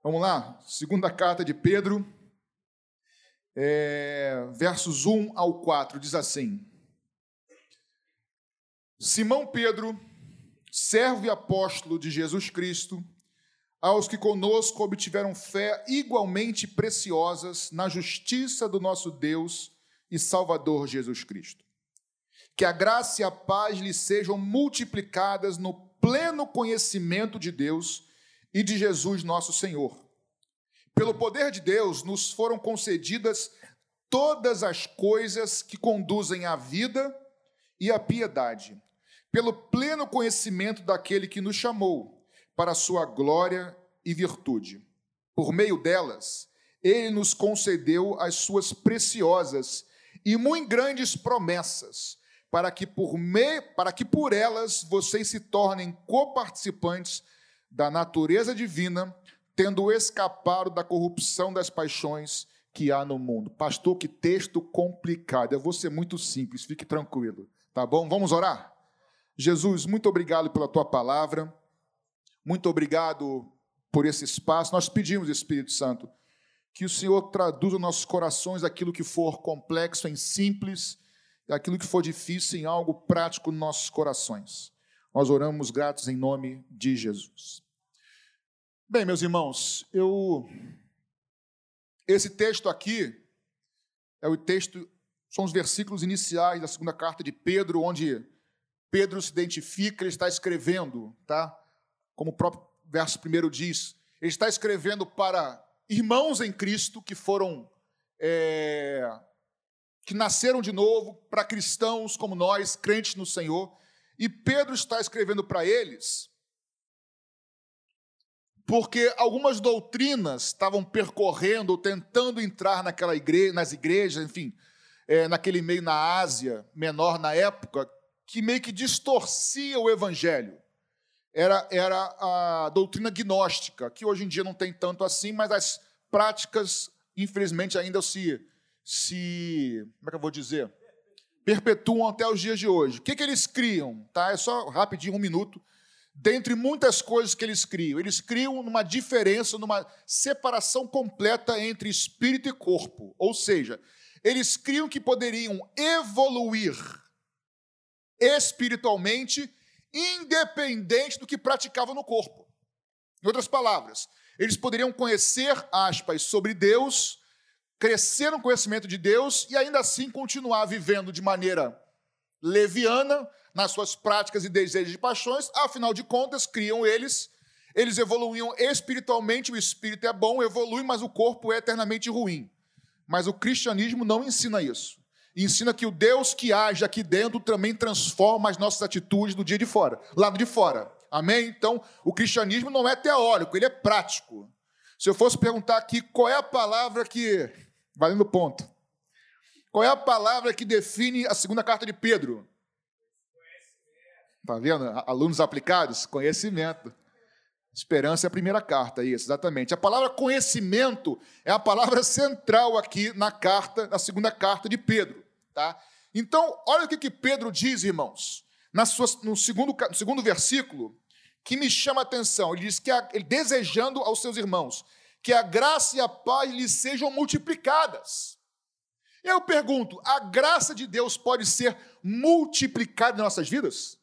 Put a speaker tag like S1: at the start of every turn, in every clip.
S1: Vamos lá, segunda carta de Pedro, é, versos 1 ao 4, diz assim: Simão Pedro, servo e apóstolo de Jesus Cristo, aos que conosco obtiveram fé igualmente preciosas na justiça do nosso Deus e Salvador Jesus Cristo. Que a graça e a paz lhes sejam multiplicadas no pleno conhecimento de Deus e de Jesus nosso Senhor. Pelo poder de Deus nos foram concedidas todas as coisas que conduzem à vida e à piedade, pelo pleno conhecimento daquele que nos chamou para a sua glória e virtude. Por meio delas, ele nos concedeu as suas preciosas e muito grandes promessas, para que por para que por elas vocês se tornem coparticipantes da natureza divina, tendo escapado da corrupção das paixões que há no mundo. Pastor, que texto complicado. Eu vou ser muito simples, fique tranquilo, tá bom? Vamos orar? Jesus, muito obrigado pela tua palavra. Muito obrigado por esse espaço. Nós pedimos, Espírito Santo, que o Senhor traduza nos nossos corações aquilo que for complexo em simples, aquilo que for difícil em algo prático nos nossos corações. Nós oramos gratos em nome de Jesus. Bem, meus irmãos, eu esse texto aqui é o texto são os versículos iniciais da segunda carta de Pedro, onde Pedro se identifica, ele está escrevendo, tá? Como o próprio verso primeiro diz, ele está escrevendo para irmãos em Cristo que foram é, que nasceram de novo, para cristãos como nós, crentes no Senhor, e Pedro está escrevendo para eles porque algumas doutrinas estavam percorrendo tentando entrar naquela igreja, nas igrejas, enfim, é, naquele meio na Ásia menor na época, que meio que distorcia o evangelho. Era, era a doutrina gnóstica, que hoje em dia não tem tanto assim, mas as práticas, infelizmente, ainda se, se como é que eu vou dizer? Perpetuam até os dias de hoje. O que, que eles criam? Tá? É só rapidinho, um minuto dentre muitas coisas que eles criam. Eles criam numa diferença, numa separação completa entre espírito e corpo. Ou seja, eles criam que poderiam evoluir espiritualmente, independente do que praticavam no corpo. Em outras palavras, eles poderiam conhecer, aspas, sobre Deus, crescer no conhecimento de Deus e ainda assim continuar vivendo de maneira leviana, nas suas práticas e desejos e paixões, afinal de contas, criam eles, eles evoluíam espiritualmente, o espírito é bom, evolui, mas o corpo é eternamente ruim. Mas o cristianismo não ensina isso. Ensina que o Deus que age aqui dentro também transforma as nossas atitudes do dia de fora, lado de fora. Amém? Então, o cristianismo não é teórico, ele é prático. Se eu fosse perguntar aqui qual é a palavra que. Valendo ponto. Qual é a palavra que define a segunda carta de Pedro? Está vendo? Alunos aplicados? Conhecimento. Esperança é a primeira carta, isso, exatamente. A palavra conhecimento é a palavra central aqui na carta, na segunda carta de Pedro. Tá? Então, olha o que, que Pedro diz, irmãos, na sua, no, segundo, no segundo versículo, que me chama a atenção. Ele diz que, a, ele, desejando aos seus irmãos, que a graça e a paz lhes sejam multiplicadas. Eu pergunto: a graça de Deus pode ser multiplicada em nossas vidas?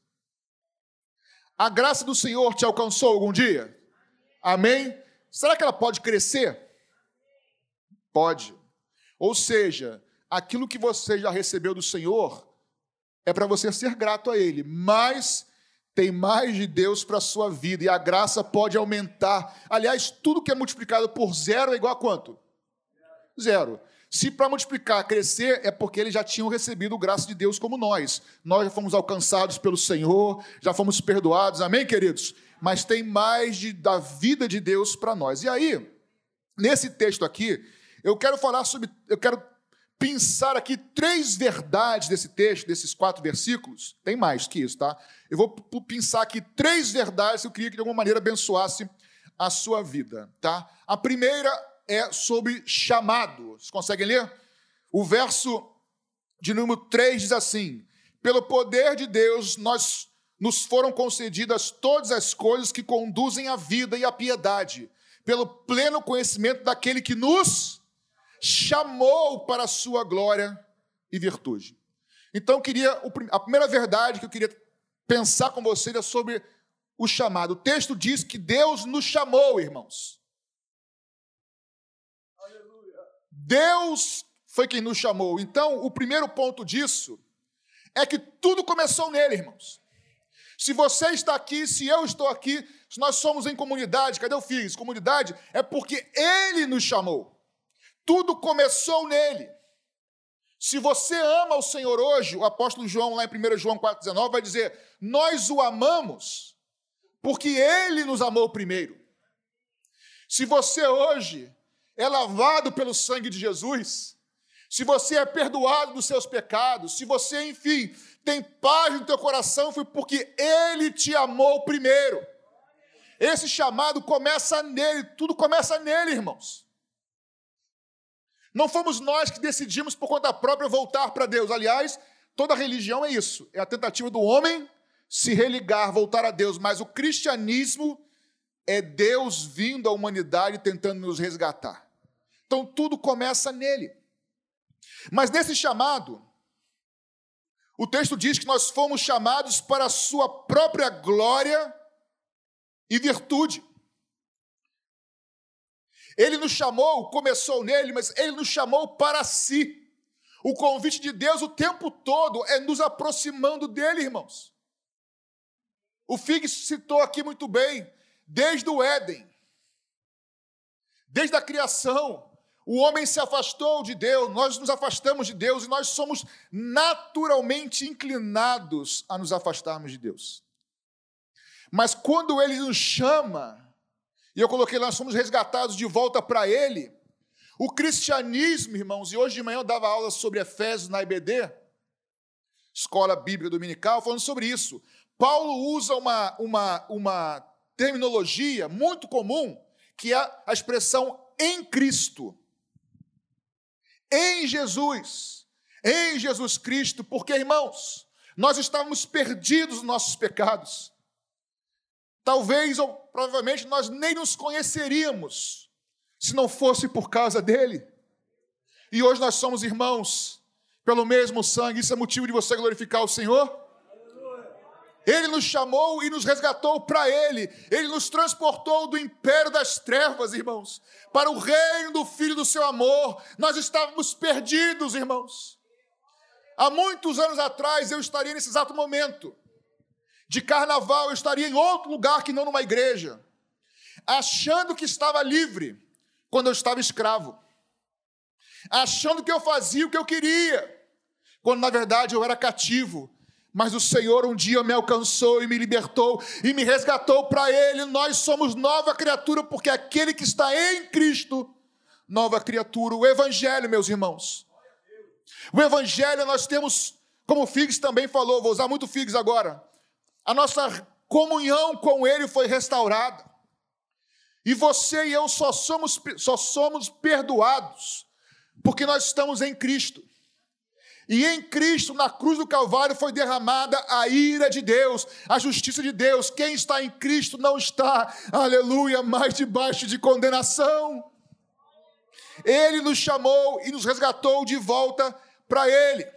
S1: A graça do Senhor te alcançou algum dia? Amém? Será que ela pode crescer? Pode. Ou seja, aquilo que você já recebeu do Senhor é para você ser grato a Ele, mas tem mais de Deus para a sua vida e a graça pode aumentar. Aliás, tudo que é multiplicado por zero é igual a quanto? Zero. Se para multiplicar, crescer, é porque eles já tinham recebido graça de Deus como nós. Nós já fomos alcançados pelo Senhor, já fomos perdoados, amém, queridos? Mas tem mais de, da vida de Deus para nós. E aí, nesse texto aqui, eu quero falar sobre, eu quero pensar aqui três verdades desse texto, desses quatro versículos. Tem mais que isso, tá? Eu vou pensar aqui três verdades que eu queria que de alguma maneira abençoasse a sua vida, tá? A primeira é sobre chamado. Vocês conseguem ler? O verso de número 3 diz assim: Pelo poder de Deus, nós nos foram concedidas todas as coisas que conduzem à vida e à piedade, pelo pleno conhecimento daquele que nos chamou para a sua glória e virtude. Então, queria a primeira verdade que eu queria pensar com vocês é sobre o chamado. O texto diz que Deus nos chamou, irmãos. Aleluia. Deus foi quem nos chamou. Então, o primeiro ponto disso é que tudo começou nele, irmãos. Se você está aqui, se eu estou aqui, se nós somos em comunidade, cadê o Fiz? Comunidade é porque ele nos chamou. Tudo começou nele. Se você ama o Senhor hoje, o apóstolo João, lá em 1 João 4,19, vai dizer: Nós o amamos porque ele nos amou primeiro. Se você hoje é lavado pelo sangue de Jesus, se você é perdoado dos seus pecados, se você, enfim, tem paz no teu coração, foi porque Ele te amou primeiro. Esse chamado começa nele, tudo começa nele, irmãos. Não fomos nós que decidimos por conta própria voltar para Deus. Aliás, toda religião é isso: é a tentativa do homem se religar, voltar a Deus. Mas o cristianismo é Deus vindo à humanidade tentando nos resgatar. Então tudo começa nele. Mas nesse chamado, o texto diz que nós fomos chamados para a sua própria glória e virtude. Ele nos chamou, começou nele, mas ele nos chamou para si. O convite de Deus o tempo todo é nos aproximando dele, irmãos. O Fig citou aqui muito bem, desde o Éden, desde a criação, o homem se afastou de Deus, nós nos afastamos de Deus e nós somos naturalmente inclinados a nos afastarmos de Deus. Mas quando ele nos chama, e eu coloquei lá, nós somos resgatados de volta para ele, o cristianismo, irmãos, e hoje de manhã eu dava aula sobre Efésios na IBD, Escola Bíblica Dominical, falando sobre isso. Paulo usa uma, uma, uma terminologia muito comum, que é a expressão em Cristo em Jesus, em Jesus Cristo, porque, irmãos, nós estávamos perdidos nos nossos pecados. Talvez ou provavelmente nós nem nos conheceríamos se não fosse por causa dele. E hoje nós somos irmãos pelo mesmo sangue, isso é motivo de você glorificar o Senhor? Ele nos chamou e nos resgatou para Ele. Ele nos transportou do império das trevas, irmãos, para o reino do Filho do seu amor. Nós estávamos perdidos, irmãos. Há muitos anos atrás eu estaria nesse exato momento. De carnaval, eu estaria em outro lugar que não numa igreja, achando que estava livre quando eu estava escravo, achando que eu fazia o que eu queria, quando na verdade eu era cativo mas o Senhor um dia me alcançou e me libertou e me resgatou para Ele. Nós somos nova criatura, porque aquele que está em Cristo, nova criatura. O Evangelho, meus irmãos. O Evangelho nós temos, como o Figs também falou, vou usar muito Figs agora. A nossa comunhão com Ele foi restaurada. E você e eu só somos, só somos perdoados porque nós estamos em Cristo. E em Cristo, na cruz do Calvário, foi derramada a ira de Deus, a justiça de Deus. Quem está em Cristo não está, aleluia, mais debaixo de condenação. Ele nos chamou e nos resgatou de volta para Ele.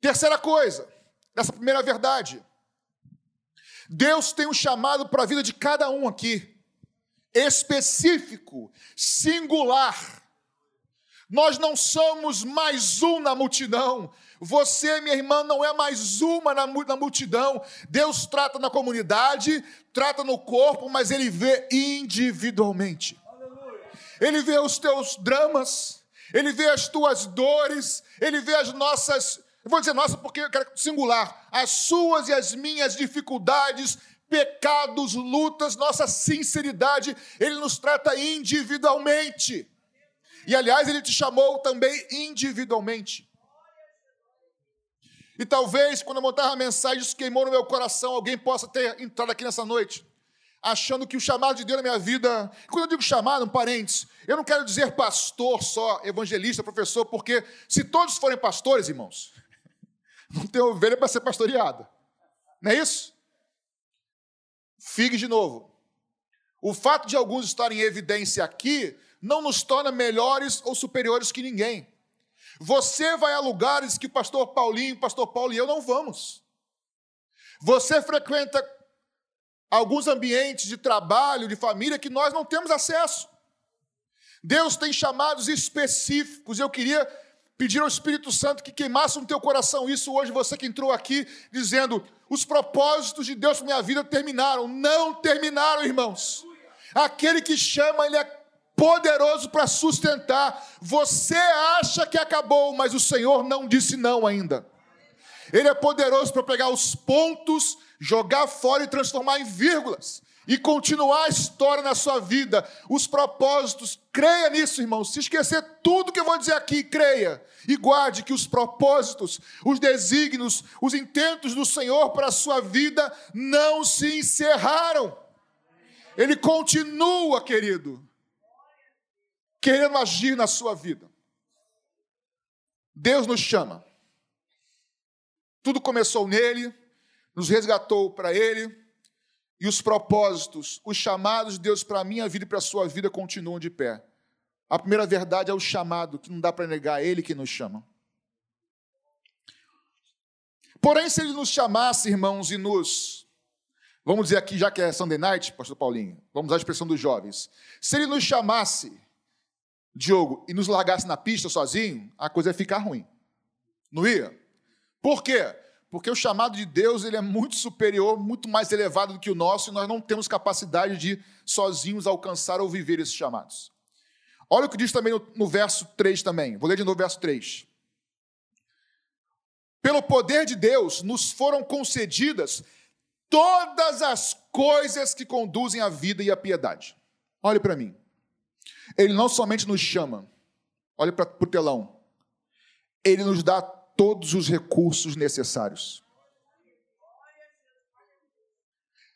S1: Terceira coisa, dessa primeira verdade. Deus tem um chamado para a vida de cada um aqui, específico, singular nós não somos mais um na multidão. Você, minha irmã, não é mais uma na, multidão. Deus trata na comunidade, trata no corpo, mas Ele vê individualmente. Ele vê os teus dramas, Ele vê as tuas dores, Ele vê as nossas, eu vou dizer nossa porque eu quero singular, as suas e as minhas dificuldades, pecados, lutas, nossa sinceridade, Ele nos trata individualmente. E aliás, ele te chamou também individualmente. E talvez, quando eu montava a mensagem, isso queimou no meu coração, alguém possa ter entrado aqui nessa noite, achando que o chamado de Deus na minha vida. Quando eu digo chamado, um parênteses, eu não quero dizer pastor só, evangelista, professor, porque se todos forem pastores, irmãos, não tem ovelha para ser pastoreada. Não é isso? Figue de novo. O fato de alguns estarem em evidência aqui não nos torna melhores ou superiores que ninguém. Você vai a lugares que o pastor Paulinho, o pastor Paulo e eu não vamos. Você frequenta alguns ambientes de trabalho, de família que nós não temos acesso. Deus tem chamados específicos. Eu queria pedir ao Espírito Santo que queimasse no teu coração isso hoje, você que entrou aqui dizendo: os propósitos de Deus para minha vida terminaram. Não terminaram, irmãos. Aquele que chama, ele é poderoso para sustentar. Você acha que acabou, mas o Senhor não disse não ainda. Ele é poderoso para pegar os pontos, jogar fora e transformar em vírgulas e continuar a história na sua vida, os propósitos. Creia nisso, irmão. Se esquecer tudo que eu vou dizer aqui, creia e guarde que os propósitos, os desígnios, os intentos do Senhor para a sua vida não se encerraram. Ele continua, querido, querendo agir na sua vida. Deus nos chama. Tudo começou nele, nos resgatou para ele e os propósitos, os chamados de Deus para a minha vida e para a sua vida continuam de pé. A primeira verdade é o chamado, que não dá para negar, é Ele que nos chama. Porém, se Ele nos chamasse, irmãos, e nos. Vamos dizer aqui, já que é Sunday night, Pastor Paulinho, vamos usar a expressão dos jovens. Se Ele nos chamasse, Diogo, e nos largasse na pista sozinho, a coisa ia ficar ruim. Não ia? Por quê? Porque o chamado de Deus ele é muito superior, muito mais elevado do que o nosso, e nós não temos capacidade de sozinhos alcançar ou viver esses chamados. Olha o que diz também no, no verso 3 também. Vou ler de novo o verso 3. Pelo poder de Deus nos foram concedidas todas as coisas que conduzem à vida e à piedade. Olhe para mim. Ele não somente nos chama, olhe para o telão, ele nos dá todos os recursos necessários.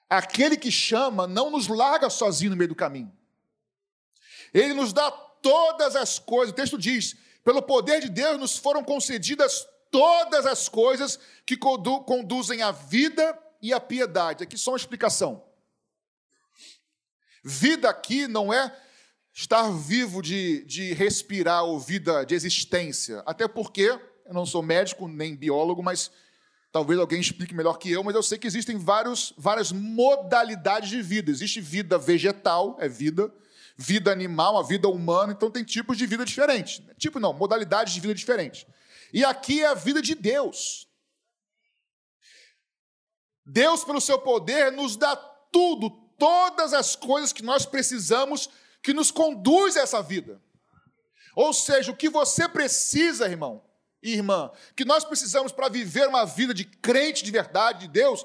S1: Aquele que chama não nos larga sozinho no meio do caminho. Ele nos dá todas as coisas. O texto diz: pelo poder de Deus nos foram concedidas todas as coisas que conduzem à vida e à piedade. Aqui só uma explicação. Vida aqui não é estar vivo de, de respirar ou vida de existência. Até porque eu não sou médico nem biólogo, mas talvez alguém explique melhor que eu, mas eu sei que existem vários, várias modalidades de vida. Existe vida vegetal, é vida, vida animal, a vida humana, então tem tipos de vida diferentes. Tipo não, modalidades de vida diferentes. E aqui é a vida de Deus. Deus, pelo seu poder, nos dá tudo, todas as coisas que nós precisamos que nos conduz a essa vida. Ou seja, o que você precisa, irmão, irmã, que nós precisamos para viver uma vida de crente de verdade de Deus,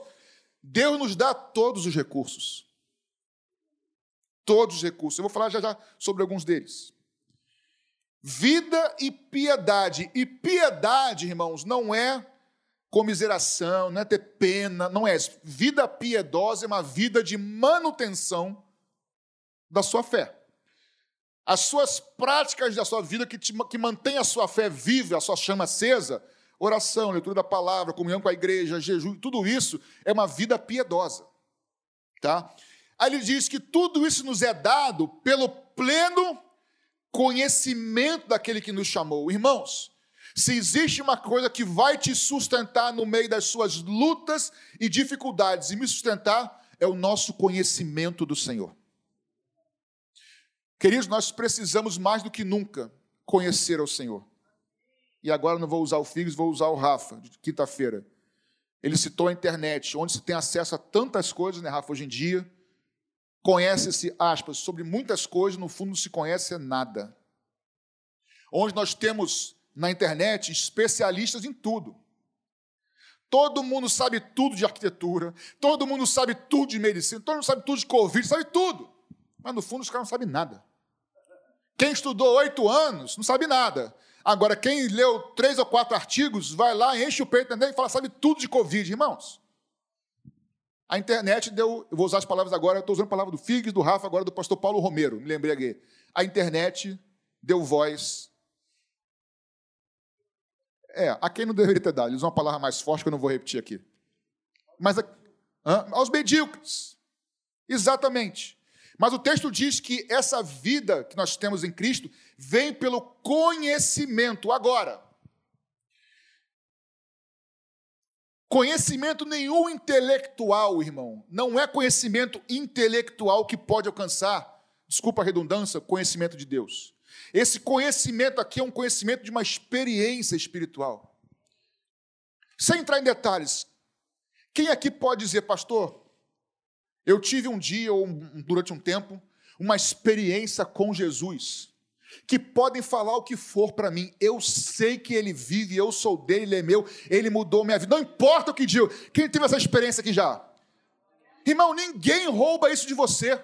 S1: Deus nos dá todos os recursos. Todos os recursos. Eu vou falar já já sobre alguns deles. Vida e piedade. E piedade, irmãos, não é comiseração, não é ter pena, não é. Vida piedosa é uma vida de manutenção da sua fé as suas práticas da sua vida que, te, que mantém a sua fé viva, a sua chama acesa, oração, leitura da palavra, comunhão com a igreja, jejum, tudo isso é uma vida piedosa. Tá? Aí ele diz que tudo isso nos é dado pelo pleno conhecimento daquele que nos chamou. Irmãos, se existe uma coisa que vai te sustentar no meio das suas lutas e dificuldades e me sustentar, é o nosso conhecimento do Senhor. Queridos, nós precisamos mais do que nunca conhecer ao Senhor. E agora não vou usar o Figos, vou usar o Rafa, de quinta-feira. Ele citou a internet, onde se tem acesso a tantas coisas, né, Rafa, hoje em dia. Conhece-se, aspas, sobre muitas coisas, no fundo não se conhece nada. Onde nós temos na internet especialistas em tudo. Todo mundo sabe tudo de arquitetura, todo mundo sabe tudo de medicina, todo mundo sabe tudo de Covid, sabe tudo. Mas no fundo os caras não sabem nada. Quem estudou oito anos não sabe nada. Agora, quem leu três ou quatro artigos, vai lá, enche o peito e fala, sabe tudo de Covid, irmãos. A internet deu, eu vou usar as palavras agora, estou usando a palavra do Figues, do Rafa, agora do pastor Paulo Romero, me lembrei aqui. A internet deu voz. É, a quem não deveria ter dado, ele usou uma palavra mais forte que eu não vou repetir aqui. Mas a, aos medíocres. Exatamente. Mas o texto diz que essa vida que nós temos em Cristo vem pelo conhecimento. Agora, conhecimento nenhum intelectual, irmão, não é conhecimento intelectual que pode alcançar, desculpa a redundância, conhecimento de Deus. Esse conhecimento aqui é um conhecimento de uma experiência espiritual. Sem entrar em detalhes, quem aqui pode dizer, pastor, eu tive um dia ou durante um tempo uma experiência com Jesus, que podem falar o que for para mim, eu sei que ele vive, eu sou dele, ele é meu, ele mudou minha vida. Não importa o que digo. Quem teve essa experiência aqui já? Irmão, ninguém rouba isso de você.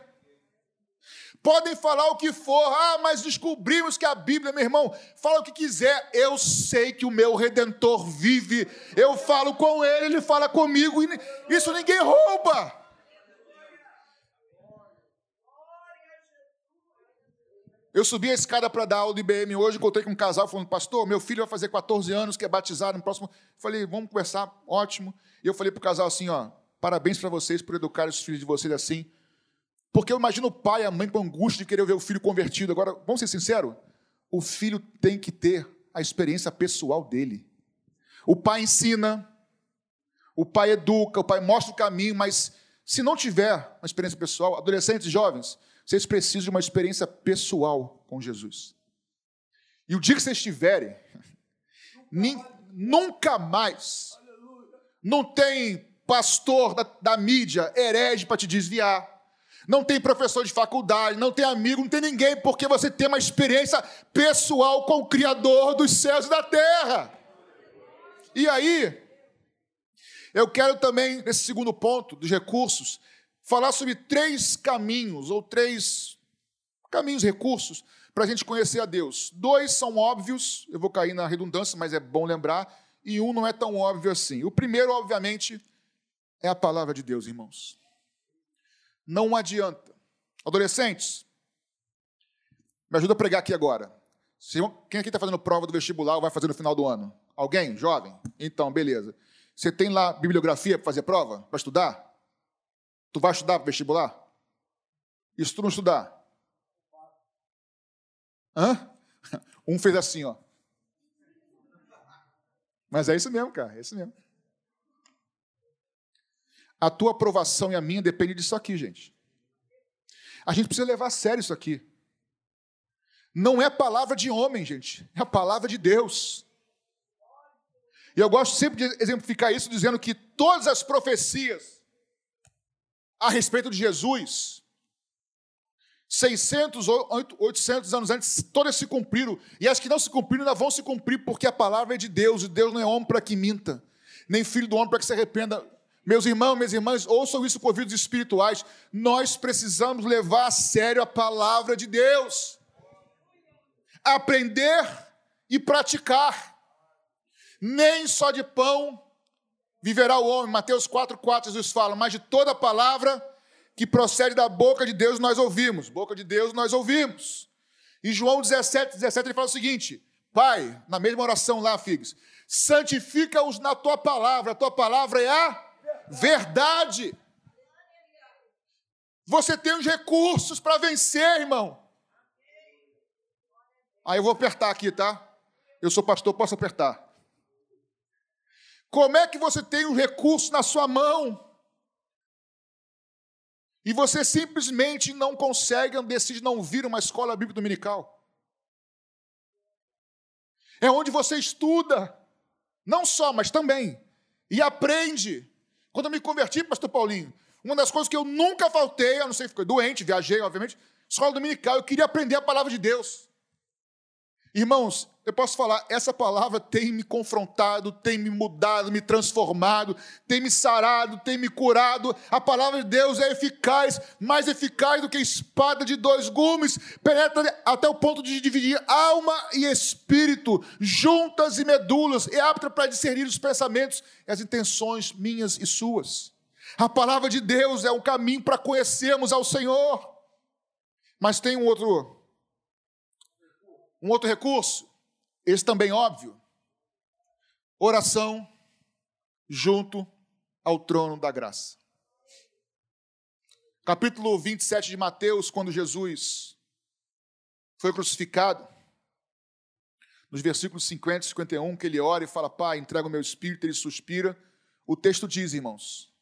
S1: Podem falar o que for, ah, mas descobrimos que a Bíblia, meu irmão, fala o que quiser. Eu sei que o meu redentor vive. Eu falo com ele, ele fala comigo. Isso ninguém rouba. Eu subi a escada para dar aula de IBM hoje, encontrei com um casal falando, pastor, meu filho vai fazer 14 anos, quer batizar no próximo. Falei, vamos conversar, ótimo. E eu falei para o casal assim, ó, parabéns para vocês por educar os filhos de vocês assim. Porque eu imagino o pai e a mãe com angústia de querer ver o filho convertido. Agora, vamos ser sinceros, o filho tem que ter a experiência pessoal dele. O pai ensina, o pai educa, o pai mostra o caminho, mas se não tiver uma experiência pessoal, adolescentes jovens, vocês precisam de uma experiência pessoal com Jesus. E o dia que vocês tiverem, nunca mais, não tem pastor da, da mídia herege para te desviar, não tem professor de faculdade, não tem amigo, não tem ninguém, porque você tem uma experiência pessoal com o Criador dos céus e da terra. E aí, eu quero também, nesse segundo ponto dos recursos, falar sobre três caminhos, ou três caminhos, recursos, para a gente conhecer a Deus. Dois são óbvios, eu vou cair na redundância, mas é bom lembrar, e um não é tão óbvio assim. O primeiro, obviamente, é a palavra de Deus, irmãos. Não adianta. Adolescentes, me ajuda a pregar aqui agora. Quem aqui está fazendo prova do vestibular ou vai fazer no final do ano? Alguém? Jovem? Então, beleza. Você tem lá bibliografia para fazer prova? Para estudar? Tu vai estudar para vestibular? E se tu não estudar? Hã? Um fez assim, ó. Mas é isso mesmo, cara, é isso mesmo. A tua aprovação e a minha depende disso aqui, gente. A gente precisa levar a sério isso aqui. Não é palavra de homem, gente, é a palavra de Deus. E eu gosto sempre de exemplificar isso dizendo que todas as profecias a respeito de Jesus, 600 ou 800 anos antes, todas se cumpriram. E as que não se cumpriram ainda vão se cumprir, porque a palavra é de Deus, e Deus não é homem para que minta, nem filho do homem para que se arrependa. Meus irmãos, minhas irmãs, ouçam isso com ouvidos espirituais. Nós precisamos levar a sério a palavra de Deus. Aprender e praticar. Nem só de pão viverá o homem. Mateus 4, 4, Jesus fala, mas de toda palavra que procede da boca de Deus nós ouvimos. Boca de Deus nós ouvimos. E João 17, 17, ele fala o seguinte: Pai, na mesma oração lá, Figs, santifica-os na tua palavra, a tua palavra é a verdade. Você tem os recursos para vencer, irmão. Aí eu vou apertar aqui, tá? Eu sou pastor, posso apertar. Como é que você tem um recurso na sua mão e você simplesmente não consegue, decide não vir uma escola bíblica dominical? É onde você estuda, não só, mas também, e aprende. Quando eu me converti, pastor Paulinho, uma das coisas que eu nunca faltei, eu não sei, fiquei doente, viajei, obviamente, escola dominical, eu queria aprender a palavra de Deus. Irmãos, eu posso falar, essa palavra tem me confrontado, tem me mudado, me transformado, tem me sarado, tem me curado. A palavra de Deus é eficaz, mais eficaz do que espada de dois gumes, penetra até o ponto de dividir alma e espírito, juntas e medulas, é apta para discernir os pensamentos e as intenções minhas e suas. A palavra de Deus é um caminho para conhecermos ao Senhor. Mas tem um outro um outro recurso, esse também óbvio: oração junto ao trono da graça. Capítulo 27 de Mateus, quando Jesus foi crucificado, nos versículos 50 e 51, que ele ora e fala: Pai, entrega o meu espírito, ele suspira. O texto diz, irmãos,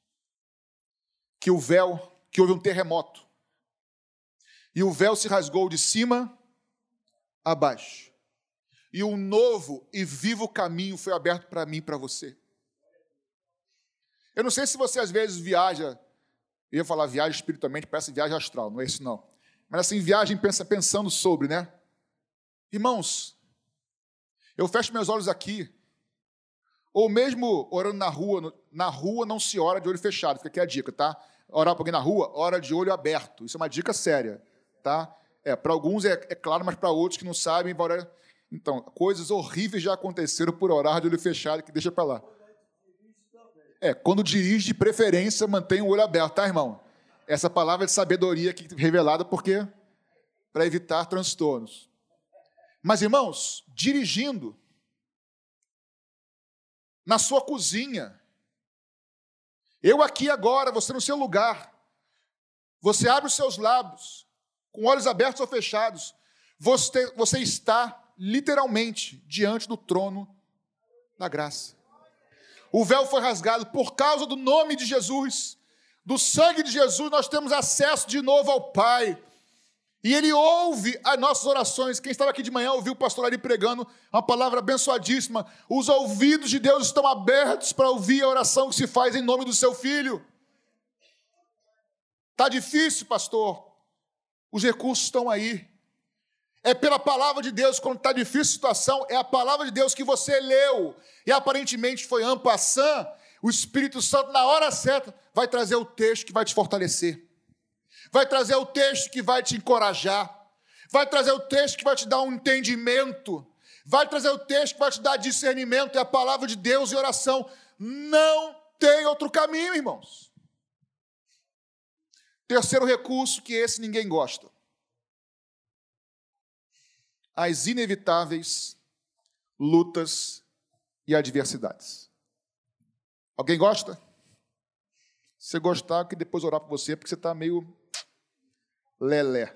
S1: que o véu, que houve um terremoto, e o véu se rasgou de cima a baixo, e um novo e vivo caminho foi aberto para mim e para você. Eu não sei se você às vezes viaja, eu ia falar viagem espiritualmente, parece viagem astral, não é isso não. Mas assim, viagem pensa, pensando sobre, né? Irmãos, eu fecho meus olhos aqui, ou mesmo orando na rua, na rua não se ora de olho fechado, fica aqui a dica, tá? Orar para alguém na rua, ora de olho aberto. Isso é uma dica séria, tá? É, para alguns é, é, claro, mas para outros que não sabem, orar... então, coisas horríveis já aconteceram por orar de olho fechado, que deixa para lá. É, quando dirige, de preferência, mantenha o olho aberto, tá, irmão? Essa palavra de sabedoria aqui revelada, porque para evitar transtornos. Mas, irmãos, dirigindo, na sua cozinha, eu aqui agora, você no seu lugar, você abre os seus lábios, com olhos abertos ou fechados, você, você está literalmente diante do trono da graça. O véu foi rasgado por causa do nome de Jesus, do sangue de Jesus, nós temos acesso de novo ao Pai. E ele ouve as nossas orações. Quem estava aqui de manhã ouviu o pastor ali pregando uma palavra abençoadíssima. Os ouvidos de Deus estão abertos para ouvir a oração que se faz em nome do seu filho. Está difícil, pastor. Os recursos estão aí. É pela palavra de Deus, quando está difícil a situação, é a palavra de Deus que você leu. E aparentemente foi ampassã. O Espírito Santo, na hora certa, vai trazer o texto que vai te fortalecer vai trazer o texto que vai te encorajar, vai trazer o texto que vai te dar um entendimento, vai trazer o texto que vai te dar discernimento, é a palavra de Deus e oração. Não tem outro caminho, irmãos. Terceiro recurso, que esse ninguém gosta. As inevitáveis lutas e adversidades. Alguém gosta? Se você gostar, que depois orar por você, porque você está meio lelé.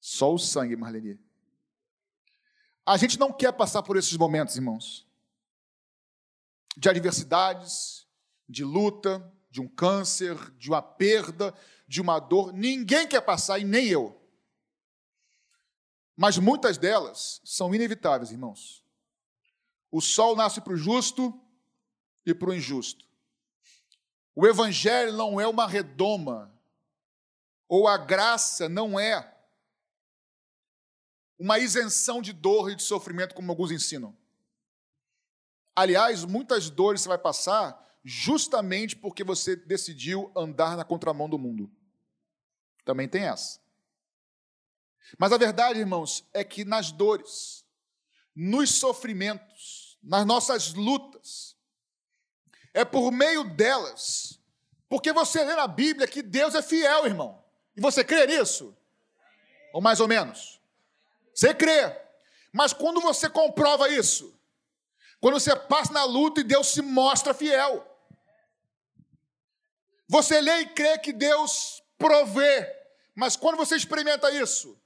S1: Só o sangue, Marlene. A gente não quer passar por esses momentos, irmãos. De adversidades, de luta, de um câncer, de uma perda, de uma dor. Ninguém quer passar e nem eu. Mas muitas delas são inevitáveis, irmãos. O sol nasce para o justo e para o injusto. O evangelho não é uma redoma ou a graça não é uma isenção de dor e de sofrimento, como alguns ensinam. Aliás, muitas dores você vai passar justamente porque você decidiu andar na contramão do mundo. Também tem essa. Mas a verdade, irmãos, é que nas dores, nos sofrimentos, nas nossas lutas, é por meio delas, porque você lê na Bíblia que Deus é fiel, irmão. E você crê nisso? Ou mais ou menos? Você crê. Mas quando você comprova isso, quando você passa na luta e Deus se mostra fiel, você lê e crê que Deus provê, mas quando você experimenta isso,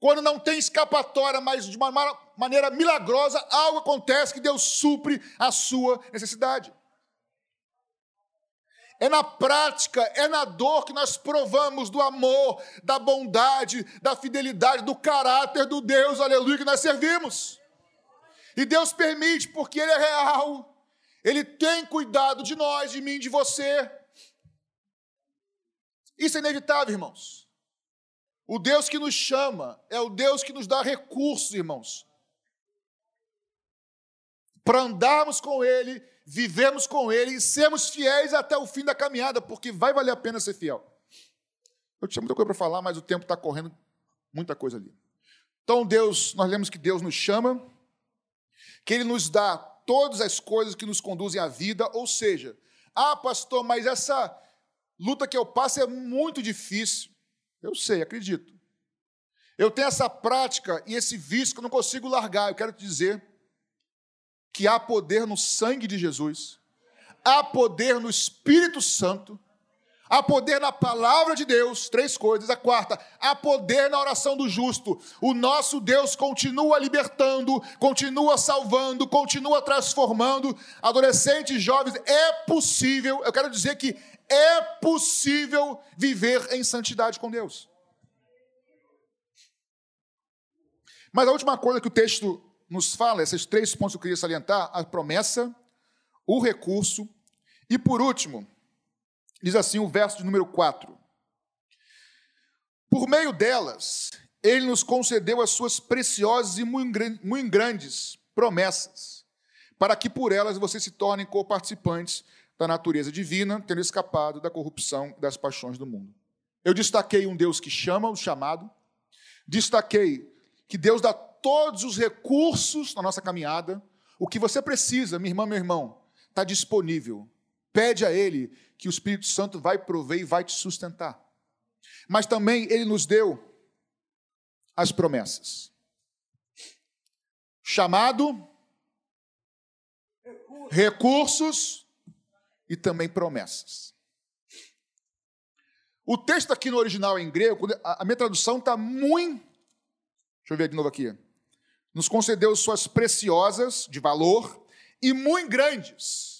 S1: quando não tem escapatória, mas de uma maneira milagrosa, algo acontece que Deus supre a sua necessidade. É na prática, é na dor que nós provamos do amor, da bondade, da fidelidade, do caráter do Deus, aleluia, que nós servimos. E Deus permite, porque Ele é real, Ele tem cuidado de nós, de mim, de você. Isso é inevitável, irmãos. O Deus que nos chama é o Deus que nos dá recursos, irmãos, para andarmos com Ele vivemos com Ele e sermos fiéis até o fim da caminhada, porque vai valer a pena ser fiel. Eu tinha muita coisa para falar, mas o tempo está correndo, muita coisa ali. Então, Deus, nós lemos que Deus nos chama, que Ele nos dá todas as coisas que nos conduzem à vida, ou seja, ah, pastor, mas essa luta que eu passo é muito difícil. Eu sei, acredito. Eu tenho essa prática e esse vício que eu não consigo largar. Eu quero te dizer que há poder no sangue de Jesus, há poder no Espírito Santo, Há poder na palavra de Deus, três coisas. A quarta, há poder na oração do justo. O nosso Deus continua libertando, continua salvando, continua transformando. Adolescentes, jovens, é possível, eu quero dizer que é possível viver em santidade com Deus. Mas a última coisa que o texto nos fala, esses três pontos que eu queria salientar: a promessa, o recurso e, por último, Diz assim o verso de número 4. Por meio delas, ele nos concedeu as suas preciosas e muito grandes promessas, para que por elas vocês se tornem co-participantes da natureza divina, tendo escapado da corrupção das paixões do mundo. Eu destaquei um Deus que chama o chamado, destaquei que Deus dá todos os recursos na nossa caminhada. O que você precisa, minha irmã, meu irmão, está disponível. Pede a Ele que o Espírito Santo vai prover e vai te sustentar. Mas também ele nos deu as promessas. Chamado, recursos e também promessas. O texto aqui no original em grego, a minha tradução está muito. Deixa eu ver de novo aqui. Nos concedeu suas preciosas, de valor, e muito grandes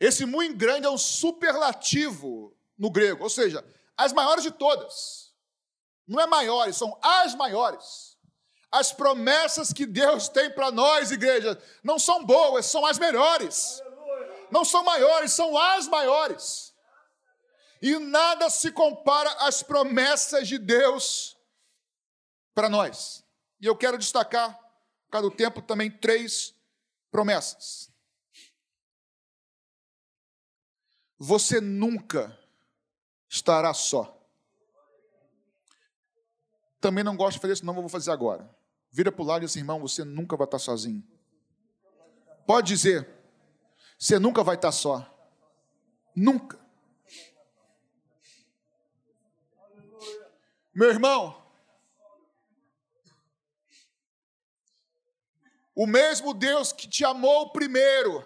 S1: esse muito grande é um superlativo no grego, ou seja, as maiores de todas. Não é maiores, são as maiores. As promessas que Deus tem para nós, igreja, não são boas, são as melhores. Não são maiores, são as maiores. E nada se compara às promessas de Deus para nós. E eu quero destacar, por causa do tempo, também três promessas. Você nunca estará só. Também não gosto de fazer isso, não vou fazer agora. Vira para o lado e diz assim, irmão, você nunca vai estar sozinho. Pode dizer, você nunca vai estar só. Nunca. Meu irmão, o mesmo Deus que te amou primeiro,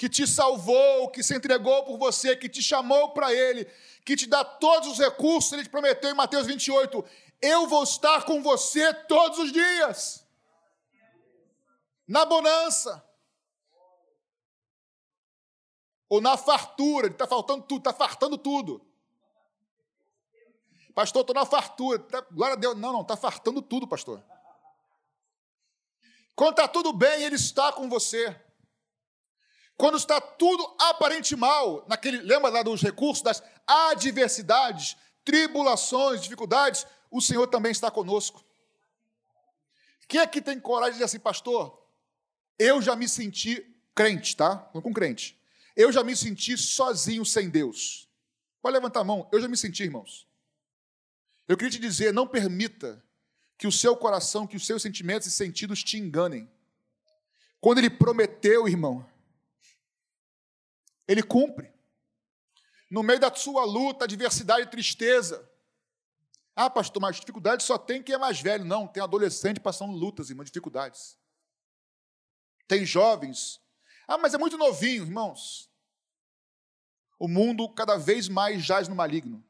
S1: que te salvou, que se entregou por você, que te chamou para Ele, que te dá todos os recursos, Ele te prometeu em Mateus 28, eu vou estar com você todos os dias, na bonança, ou na fartura, está faltando tudo, está fartando tudo. Pastor, estou na fartura. Tá, glória a Deus. Não, não, está fartando tudo, pastor. Quando está tudo bem, Ele está com você. Quando está tudo aparente mal, naquele, lembra lá dos recursos, das adversidades, tribulações, dificuldades, o Senhor também está conosco. Quem é que tem coragem de dizer assim, pastor? Eu já me senti crente, tá? Não com crente. Eu já me senti sozinho sem Deus. Pode levantar a mão. Eu já me senti, irmãos. Eu queria te dizer, não permita que o seu coração, que os seus sentimentos e sentidos te enganem. Quando ele prometeu, irmão, ele cumpre. No meio da sua luta, adversidade e tristeza. Ah, pastor, mas dificuldade só tem quem é mais velho. Não, tem adolescente passando lutas, irmão, dificuldades. Tem jovens. Ah, mas é muito novinho, irmãos. O mundo cada vez mais jaz no maligno.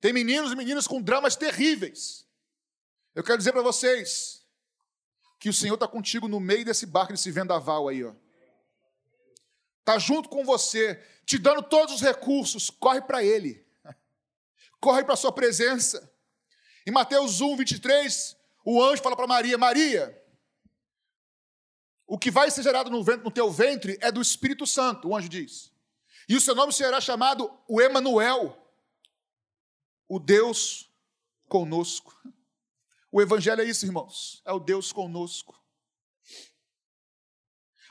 S1: Tem meninos e meninas com dramas terríveis. Eu quero dizer para vocês que o Senhor está contigo no meio desse barco, desse vendaval aí, ó está junto com você, te dando todos os recursos, corre para Ele, corre para a Sua presença. Em Mateus 1, 23, o anjo fala para Maria: Maria, o que vai ser gerado no, ventre, no teu ventre é do Espírito Santo, o anjo diz. E o seu nome será chamado o Emanuel, o Deus conosco. O Evangelho é isso, irmãos, é o Deus conosco.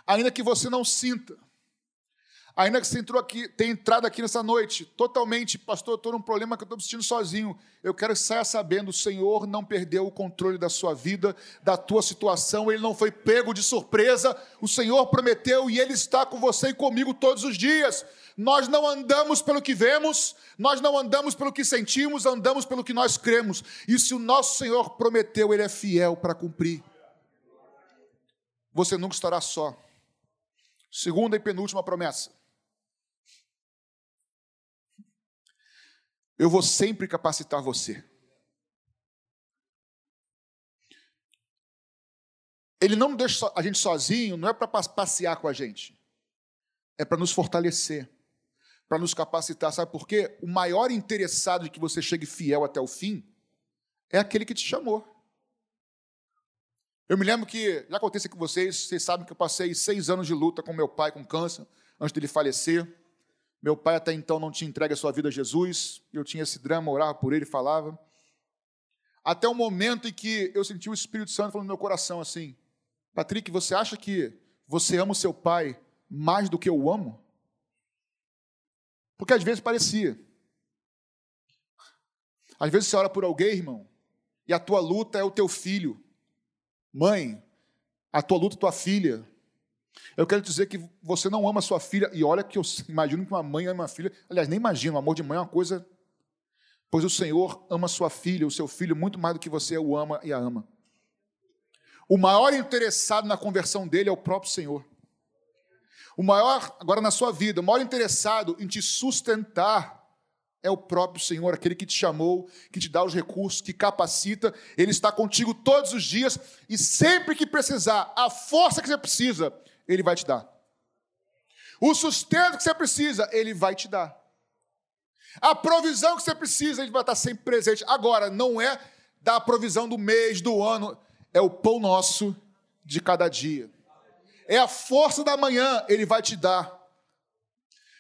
S1: Ainda que você não sinta, Ainda que você entrou aqui, tem entrado aqui nessa noite, totalmente, pastor, estou num problema que eu estou me sentindo sozinho. Eu quero que saia sabendo, o Senhor não perdeu o controle da sua vida, da tua situação, Ele não foi pego de surpresa. O Senhor prometeu e Ele está com você e comigo todos os dias. Nós não andamos pelo que vemos, nós não andamos pelo que sentimos, andamos pelo que nós cremos. E se o nosso Senhor prometeu, Ele é fiel para cumprir. Você nunca estará só. Segunda e penúltima promessa. Eu vou sempre capacitar você. Ele não deixa a gente sozinho, não é para passear com a gente, é para nos fortalecer, para nos capacitar. Sabe por quê? O maior interessado de que você chegue fiel até o fim é aquele que te chamou. Eu me lembro que, já aconteceu com vocês, vocês sabem que eu passei seis anos de luta com meu pai com câncer, antes dele falecer. Meu pai até então não tinha entregue a sua vida a Jesus, eu tinha esse drama, orava por ele, falava. Até o momento em que eu senti o Espírito Santo falando no meu coração assim: Patrick, você acha que você ama o seu pai mais do que eu amo? Porque às vezes parecia. Às vezes você ora por alguém, irmão, e a tua luta é o teu filho. Mãe, a tua luta é tua filha. Eu quero dizer que você não ama sua filha, e olha que eu imagino que uma mãe ama uma filha. Aliás, nem imagino, o amor de mãe é uma coisa. Pois o Senhor ama sua filha, o seu filho, muito mais do que você o ama e a ama. O maior interessado na conversão dele é o próprio Senhor. O maior, agora na sua vida, o maior interessado em te sustentar é o próprio Senhor, aquele que te chamou, que te dá os recursos, que capacita. Ele está contigo todos os dias e sempre que precisar, a força que você precisa, Ele vai te dar. O sustento que você precisa, Ele vai te dar. A provisão que você precisa, Ele vai estar sempre presente. Agora, não é da provisão do mês, do ano, é o pão nosso de cada dia. É a força da manhã, Ele vai te dar.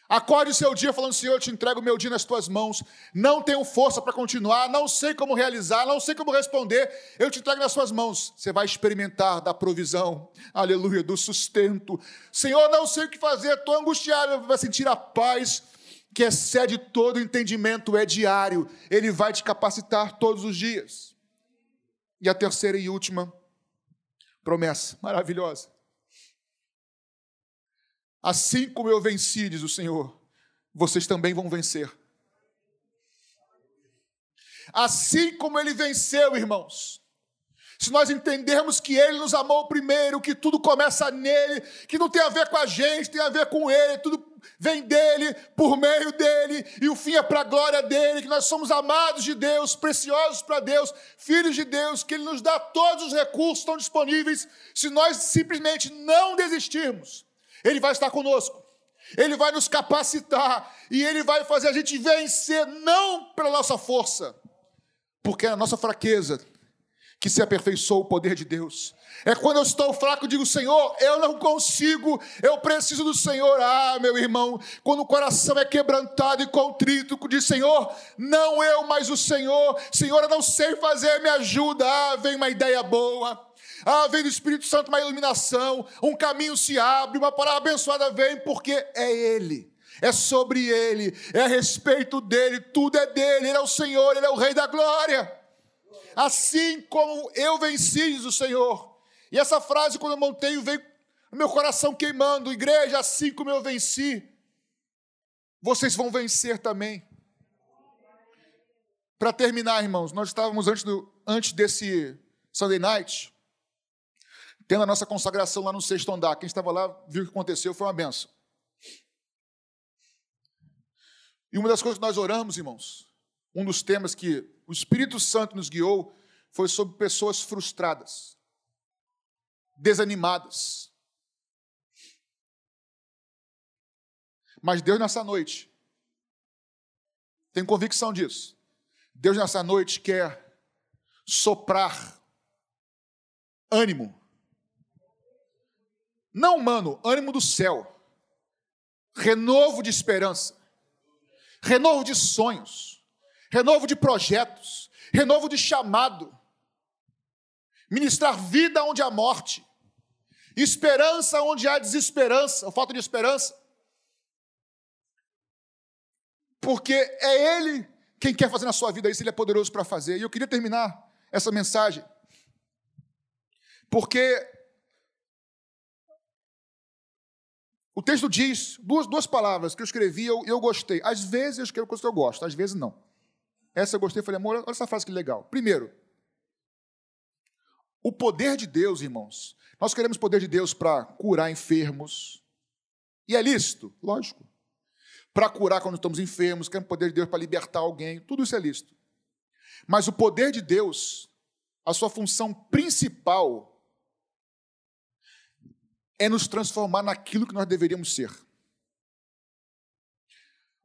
S1: Acorde o seu dia falando, Senhor, eu te entrego o meu dia nas tuas mãos. Não tenho força para continuar, não sei como realizar, não sei como responder. Eu te entrego nas suas mãos. Você vai experimentar da provisão, aleluia, do sustento. Senhor, não sei o que fazer, estou angustiado. Vai sentir a paz que excede todo entendimento, é diário. Ele vai te capacitar todos os dias. E a terceira e última promessa maravilhosa. Assim como eu venci, diz o Senhor, vocês também vão vencer. Assim como ele venceu, irmãos. Se nós entendermos que ele nos amou primeiro, que tudo começa nele, que não tem a ver com a gente, tem a ver com ele, tudo vem dele, por meio dele, e o fim é para a glória dele, que nós somos amados de Deus, preciosos para Deus, filhos de Deus, que ele nos dá todos os recursos estão disponíveis, se nós simplesmente não desistirmos ele vai estar conosco. Ele vai nos capacitar e ele vai fazer a gente vencer não pela nossa força, porque é a nossa fraqueza que se aperfeiçoa o poder de Deus. É quando eu estou fraco, digo, Senhor, eu não consigo, eu preciso do Senhor. Ah, meu irmão, quando o coração é quebrantado e contrito, diz, Senhor, não eu, mas o Senhor. Senhor, eu não sei fazer, me ajuda. Ah, vem uma ideia boa. Ah, vem do Espírito Santo uma iluminação, um caminho se abre, uma palavra abençoada vem, porque é Ele, é sobre Ele, é a respeito dEle, tudo é dEle, Ele é o Senhor, Ele é o Rei da glória. Assim como eu venci, diz o Senhor. E essa frase, quando eu montei, veio no meu coração queimando, igreja, assim como eu venci, vocês vão vencer também. Para terminar, irmãos, nós estávamos antes, do, antes desse Sunday night, tendo a nossa consagração lá no sexto andar. Quem estava lá viu o que aconteceu, foi uma benção. E uma das coisas que nós oramos, irmãos, um dos temas que o Espírito Santo nos guiou foi sobre pessoas frustradas, desanimadas. Mas Deus nessa noite, tem convicção disso. Deus nessa noite quer soprar ânimo não humano, ânimo do céu. Renovo de esperança. Renovo de sonhos. Renovo de projetos. Renovo de chamado. Ministrar vida onde há morte. Esperança onde há desesperança, ou falta de esperança. Porque é Ele quem quer fazer na sua vida isso, Ele é poderoso para fazer. E eu queria terminar essa mensagem, porque O texto diz duas, duas palavras que eu escrevi e eu, eu gostei. Às vezes eu escrevo coisas que eu gosto, às vezes não. Essa eu gostei, falei, amor, olha essa frase que legal. Primeiro, o poder de Deus, irmãos. Nós queremos poder de Deus para curar enfermos. E é lícito, lógico. para curar quando estamos enfermos, queremos o poder de Deus para libertar alguém, tudo isso é lícito. Mas o poder de Deus, a sua função principal é nos transformar naquilo que nós deveríamos ser.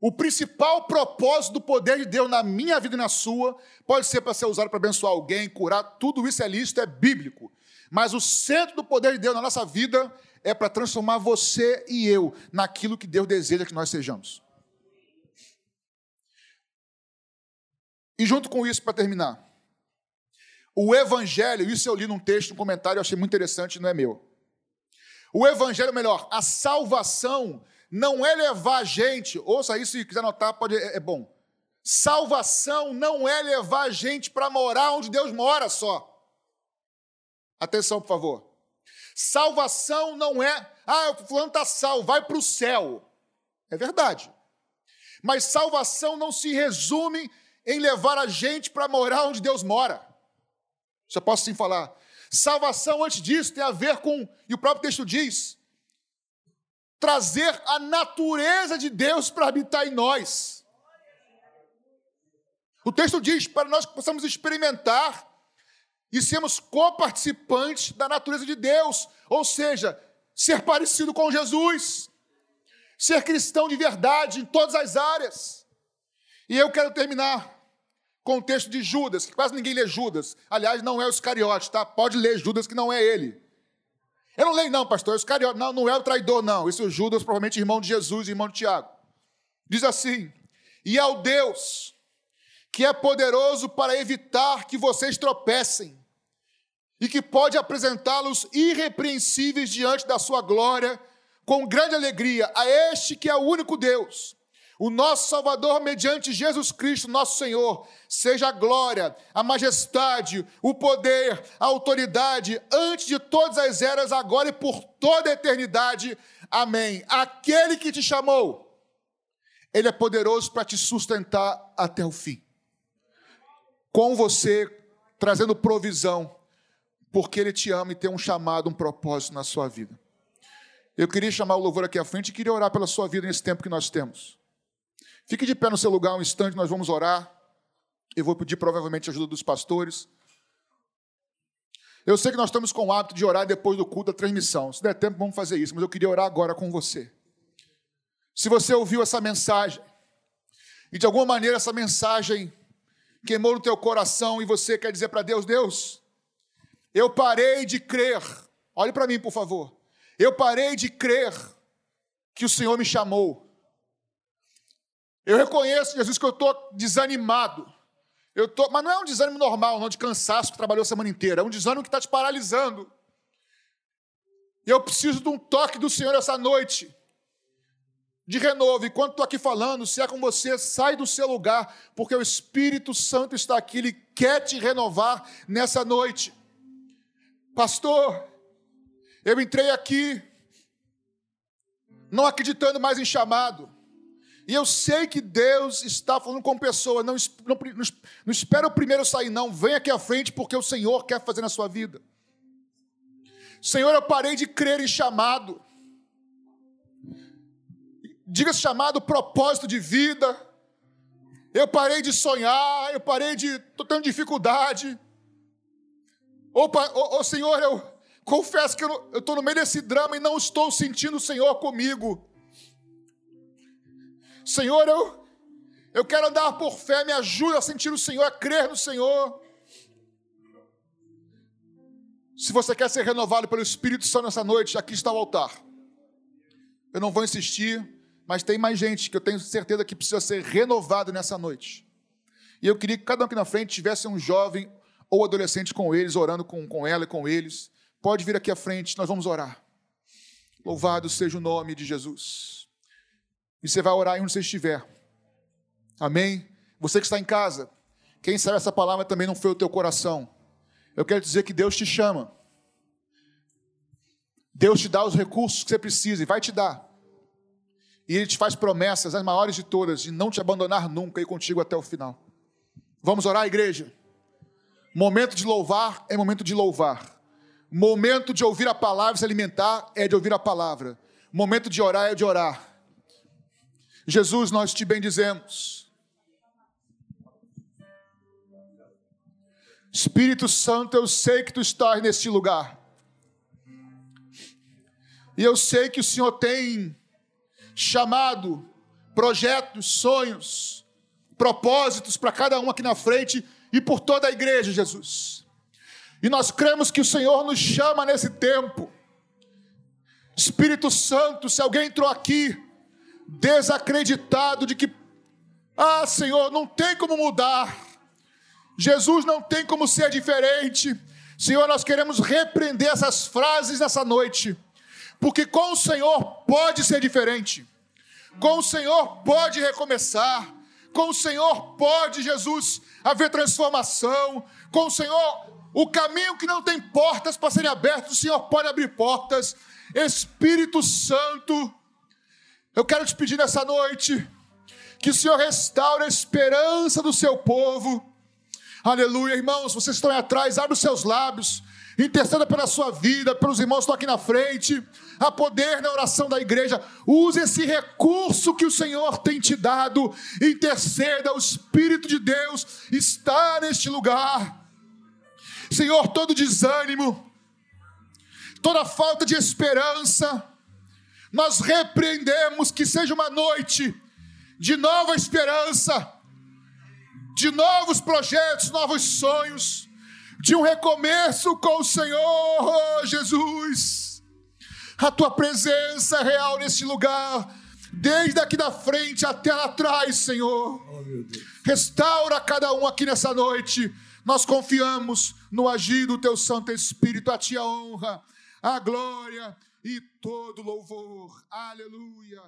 S1: O principal propósito do poder de Deus na minha vida e na sua pode ser para ser usado para abençoar alguém, curar, tudo isso é lícito, é bíblico. Mas o centro do poder de Deus na nossa vida é para transformar você e eu naquilo que Deus deseja que nós sejamos. E junto com isso, para terminar, o Evangelho, isso eu li num texto, num comentário, eu achei muito interessante, não é meu. O Evangelho, melhor, a salvação não é levar a gente, ouça isso se quiser anotar, pode, é, é bom. Salvação não é levar a gente para morar onde Deus mora só. Atenção, por favor. Salvação não é, ah, o fulano está salvo, vai para o céu. É verdade. Mas salvação não se resume em levar a gente para morar onde Deus mora. Você posso sim falar. Salvação, antes disso, tem a ver com, e o próprio texto diz, trazer a natureza de Deus para habitar em nós. O texto diz para nós que possamos experimentar e sermos coparticipantes da natureza de Deus, ou seja, ser parecido com Jesus, ser cristão de verdade em todas as áreas. E eu quero terminar com o texto de Judas, que quase ninguém lê Judas. Aliás, não é o Iscariote, tá? Pode ler Judas, que não é ele. Eu não leio, não, pastor. Os cariotas, não, não é o traidor, não. Isso é o Judas, provavelmente irmão de Jesus, irmão de Tiago. Diz assim: E ao Deus, que é poderoso para evitar que vocês tropecem, e que pode apresentá-los irrepreensíveis diante da sua glória, com grande alegria, a este que é o único Deus o nosso Salvador, mediante Jesus Cristo, nosso Senhor, seja a glória, a majestade, o poder, a autoridade, antes de todas as eras, agora e por toda a eternidade. Amém. Aquele que te chamou, ele é poderoso para te sustentar até o fim. Com você, trazendo provisão, porque ele te ama e tem um chamado, um propósito na sua vida. Eu queria chamar o louvor aqui à frente e queria orar pela sua vida nesse tempo que nós temos. Fique de pé no seu lugar um instante, nós vamos orar. Eu vou pedir provavelmente a ajuda dos pastores. Eu sei que nós estamos com o hábito de orar depois do culto da transmissão. Se der tempo, vamos fazer isso, mas eu queria orar agora com você. Se você ouviu essa mensagem, e de alguma maneira essa mensagem queimou no teu coração e você quer dizer para Deus: Deus, eu parei de crer. Olhe para mim, por favor. Eu parei de crer que o Senhor me chamou. Eu reconheço, Jesus, que eu estou desanimado. Eu tô, mas não é um desânimo normal, não de cansaço que trabalhou a semana inteira. É um desânimo que está te paralisando. Eu preciso de um toque do Senhor essa noite. De renovo. Enquanto estou aqui falando, se é com você, sai do seu lugar, porque o Espírito Santo está aqui, ele quer te renovar nessa noite. Pastor, eu entrei aqui não acreditando mais em chamado. E eu sei que Deus está falando com pessoa. Não, não, não espera o primeiro sair, não. Vem aqui à frente porque o Senhor quer fazer na sua vida. Senhor, eu parei de crer em chamado. Diga-se chamado propósito de vida. Eu parei de sonhar, eu parei de. Estou tendo dificuldade. Opa, ô, ô Senhor, eu confesso que eu estou no meio desse drama e não estou sentindo o Senhor comigo. Senhor, eu, eu quero andar por fé, me ajuda a sentir o Senhor, a crer no Senhor. Se você quer ser renovado pelo Espírito Santo nessa noite, aqui está o altar. Eu não vou insistir, mas tem mais gente que eu tenho certeza que precisa ser renovado nessa noite. E eu queria que cada um aqui na frente tivesse um jovem ou adolescente com eles, orando com, com ela e com eles. Pode vir aqui à frente, nós vamos orar. Louvado seja o nome de Jesus. E você vai orar onde você estiver. Amém? Você que está em casa, quem sabe essa palavra também não foi o teu coração. Eu quero dizer que Deus te chama. Deus te dá os recursos que você precisa e vai te dar. E Ele te faz promessas, as maiores de todas, de não te abandonar nunca e contigo até o final. Vamos orar, igreja? Momento de louvar é momento de louvar. Momento de ouvir a palavra e se alimentar é de ouvir a palavra. Momento de orar é de orar. Jesus, nós te bendizemos. Espírito Santo, eu sei que tu estás neste lugar. E eu sei que o Senhor tem chamado projetos, sonhos, propósitos para cada um aqui na frente e por toda a igreja, Jesus. E nós cremos que o Senhor nos chama nesse tempo. Espírito Santo, se alguém entrou aqui desacreditado de que, ah, Senhor, não tem como mudar, Jesus não tem como ser diferente. Senhor, nós queremos repreender essas frases nessa noite, porque com o Senhor pode ser diferente, com o Senhor pode recomeçar, com o Senhor pode, Jesus, haver transformação, com o Senhor, o caminho que não tem portas para serem abertos, o Senhor pode abrir portas. Espírito Santo, eu quero te pedir nessa noite que o Senhor restaure a esperança do seu povo. Aleluia, irmãos, vocês estão aí atrás, abre os seus lábios, interceda pela sua vida, pelos irmãos que estão aqui na frente, a poder na oração da igreja, use esse recurso que o Senhor tem te dado, interceda, o Espírito de Deus está neste lugar. Senhor, todo desânimo, toda falta de esperança, nós repreendemos que seja uma noite de nova esperança, de novos projetos, novos sonhos, de um recomeço com o Senhor, oh, Jesus. A tua presença é real nesse lugar, desde aqui da frente até lá atrás, Senhor. Oh, Restaura cada um aqui nessa noite. Nós confiamos no agir do teu Santo Espírito, a ti a honra, a glória e todo louvor. Aleluia.